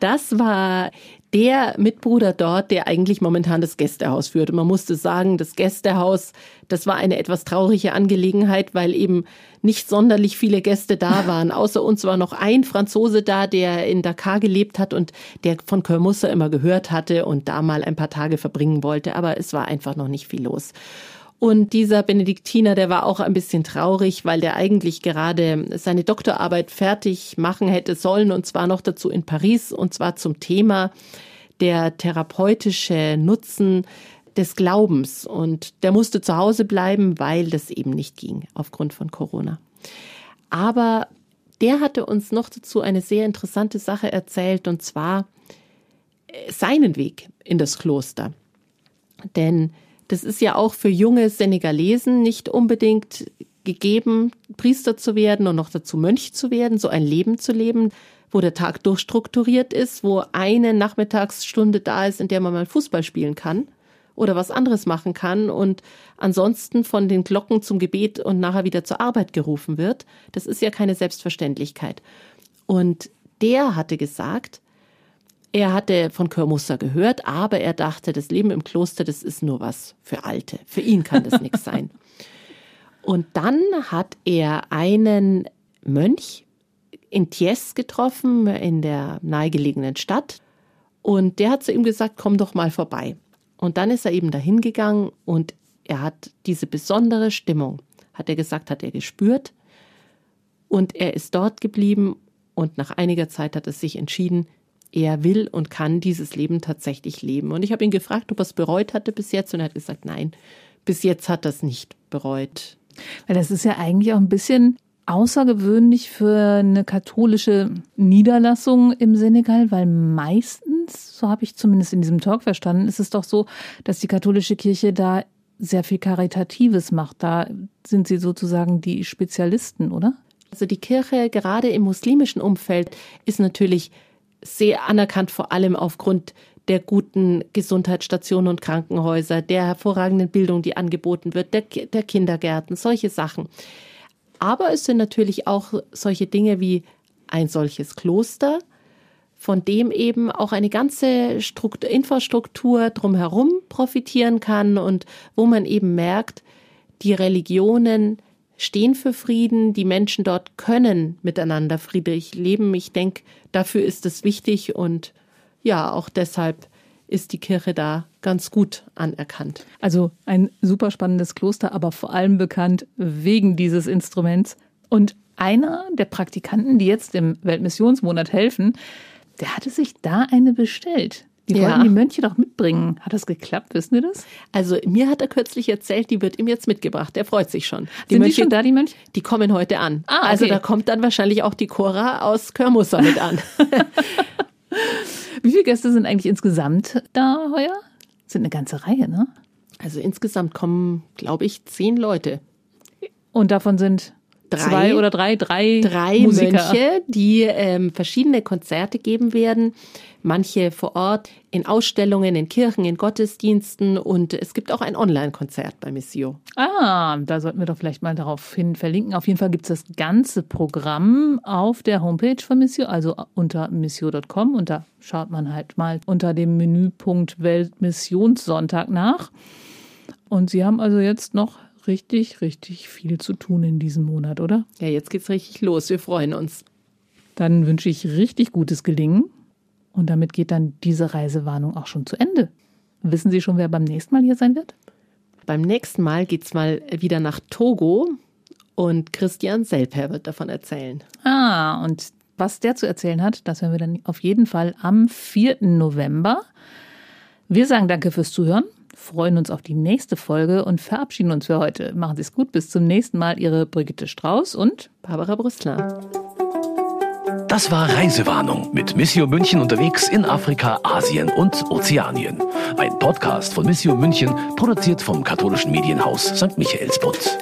das war der Mitbruder dort, der eigentlich momentan das Gästehaus führt. Und man musste sagen, das Gästehaus, das war eine etwas traurige Angelegenheit, weil eben nicht sonderlich viele Gäste da waren. Außer uns war noch ein Franzose da, der in Dakar gelebt hat und der von Kermussa immer gehört hatte und da mal ein paar Tage verbringen wollte. Aber es war einfach noch nicht viel los. Und dieser Benediktiner, der war auch ein bisschen traurig, weil der eigentlich gerade seine Doktorarbeit fertig machen hätte sollen, und zwar noch dazu in Paris, und zwar zum Thema der therapeutische Nutzen des Glaubens. Und der musste zu Hause bleiben, weil das eben nicht ging aufgrund von Corona. Aber der hatte uns noch dazu eine sehr interessante Sache erzählt, und zwar äh, seinen Weg in das Kloster. Denn das ist ja auch für junge Senegalesen nicht unbedingt gegeben, Priester zu werden und noch dazu Mönch zu werden, so ein Leben zu leben, wo der Tag durchstrukturiert ist, wo eine Nachmittagsstunde da ist, in der man mal Fußball spielen kann oder was anderes machen kann und ansonsten von den Glocken zum Gebet und nachher wieder zur Arbeit gerufen wird. Das ist ja keine Selbstverständlichkeit. Und der hatte gesagt, er hatte von Körmusser gehört, aber er dachte, das Leben im Kloster, das ist nur was für Alte. Für ihn kann das nichts sein. [LAUGHS] Und dann hat er einen Mönch in Thies getroffen, in der nahegelegenen Stadt. Und der hat zu ihm gesagt, komm doch mal vorbei. Und dann ist er eben dahin gegangen und er hat diese besondere Stimmung, hat er gesagt, hat er gespürt. Und er ist dort geblieben Und nach einiger Zeit hat er sich entschieden, er will und kann dieses Leben tatsächlich leben. Und ich habe ihn gefragt, ob er es bereut hatte bis jetzt. Und er hat gesagt, nein, bis jetzt hat er es nicht bereut. Weil das ist ja eigentlich auch ein bisschen außergewöhnlich für eine katholische Niederlassung im Senegal, weil meistens, so habe ich zumindest in diesem Talk verstanden, ist es doch so, dass die katholische Kirche da sehr viel Karitatives macht. Da sind sie sozusagen die Spezialisten, oder? Also die Kirche gerade im muslimischen Umfeld ist natürlich sehr anerkannt, vor allem aufgrund der guten Gesundheitsstationen und Krankenhäuser, der hervorragenden Bildung, die angeboten wird, der, der Kindergärten, solche Sachen. Aber es sind natürlich auch solche Dinge wie ein solches Kloster, von dem eben auch eine ganze Struktur, Infrastruktur drumherum profitieren kann und wo man eben merkt, die Religionen stehen für Frieden, die Menschen dort können miteinander friedlich leben. Ich denke, dafür ist es wichtig und ja, auch deshalb ist die Kirche da ganz gut anerkannt. Also ein super spannendes Kloster, aber vor allem bekannt wegen dieses Instruments. Und einer der Praktikanten, die jetzt im Weltmissionsmonat helfen, der hatte sich da eine bestellt. Die ja. wollten die Mönche doch mitbringen. Hat das geklappt? Wissen wir das? Also mir hat er kürzlich erzählt, die wird ihm jetzt mitgebracht. Der freut sich schon. Die Sind Mönche, die schon da, die Mönche? Die kommen heute an. Ah, also okay. Also da kommt dann wahrscheinlich auch die Cora aus Körmusser mit an. [LAUGHS] [LAUGHS] Wie viele Gäste sind eigentlich insgesamt da heuer? Sind eine ganze Reihe, ne? Also insgesamt kommen, glaube ich, zehn Leute. Und davon sind drei, zwei oder drei, drei, drei Musiker. Mönche, die ähm, verschiedene Konzerte geben werden. Manche vor Ort in Ausstellungen, in Kirchen, in Gottesdiensten und es gibt auch ein Online-Konzert bei Missio. Ah, da sollten wir doch vielleicht mal darauf hin verlinken. Auf jeden Fall gibt es das ganze Programm auf der Homepage von Missio, also unter missio.com und da schaut man halt mal unter dem Menüpunkt Weltmissionssonntag nach. Und Sie haben also jetzt noch richtig, richtig viel zu tun in diesem Monat, oder? Ja, jetzt geht's richtig los. Wir freuen uns. Dann wünsche ich richtig gutes Gelingen. Und damit geht dann diese Reisewarnung auch schon zu Ende. Wissen Sie schon, wer beim nächsten Mal hier sein wird? Beim nächsten Mal geht's mal wieder nach Togo und Christian Selper wird davon erzählen. Ah, und was der zu erzählen hat, das hören wir dann auf jeden Fall am 4. November. Wir sagen danke fürs Zuhören freuen uns auf die nächste Folge und verabschieden uns für heute. Machen Sie es gut, bis zum nächsten Mal. Ihre Brigitte Strauß und Barbara Brüstler. Das war Reisewarnung mit Missio München unterwegs in Afrika, Asien und Ozeanien. Ein Podcast von Missio München, produziert vom katholischen Medienhaus St. Michaelsbund.